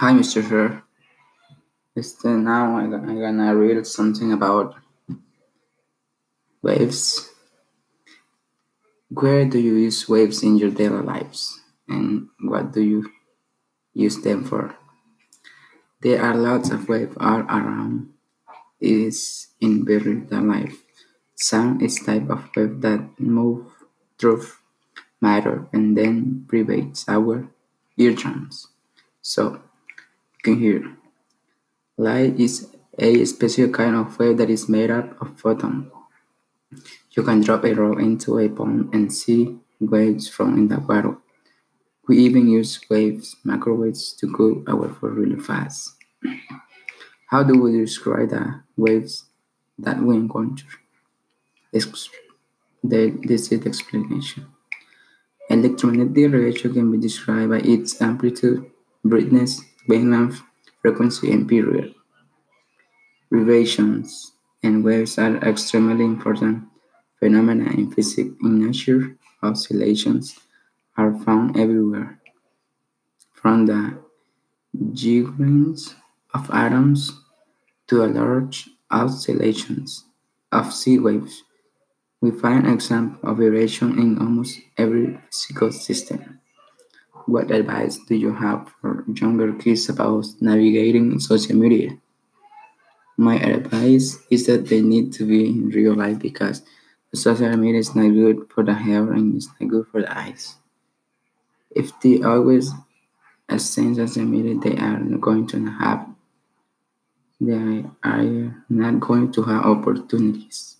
Hi, Mr. Sir. Este, now I'm gonna read something about waves. Where do you use waves in your daily lives? And what do you use them for? There are lots of waves all around. It is in everyday life. Sound is type of wave that move through matter and then pervades our eardrums. So can hear. Light is a special kind of wave that is made up of photons. You can drop a rock into a pond and see waves from in the water. We even use waves, microwaves, to cool our food really fast. How do we describe the waves that we encounter? This is the explanation. Electromagnetic radiation can be described by its amplitude, brightness, wavelength, frequency, and period. Vibrations and waves are extremely important phenomena in physics. In nature, oscillations are found everywhere, from the jiggings of atoms to large oscillations of sea waves. We find examples of vibration in almost every physical system. What advice do you have for younger kids about navigating social media? My advice is that they need to be in real life because social media is not good for the hair and it's not good for the eyes. If they always attend social media, they are not going to have they are not going to have opportunities.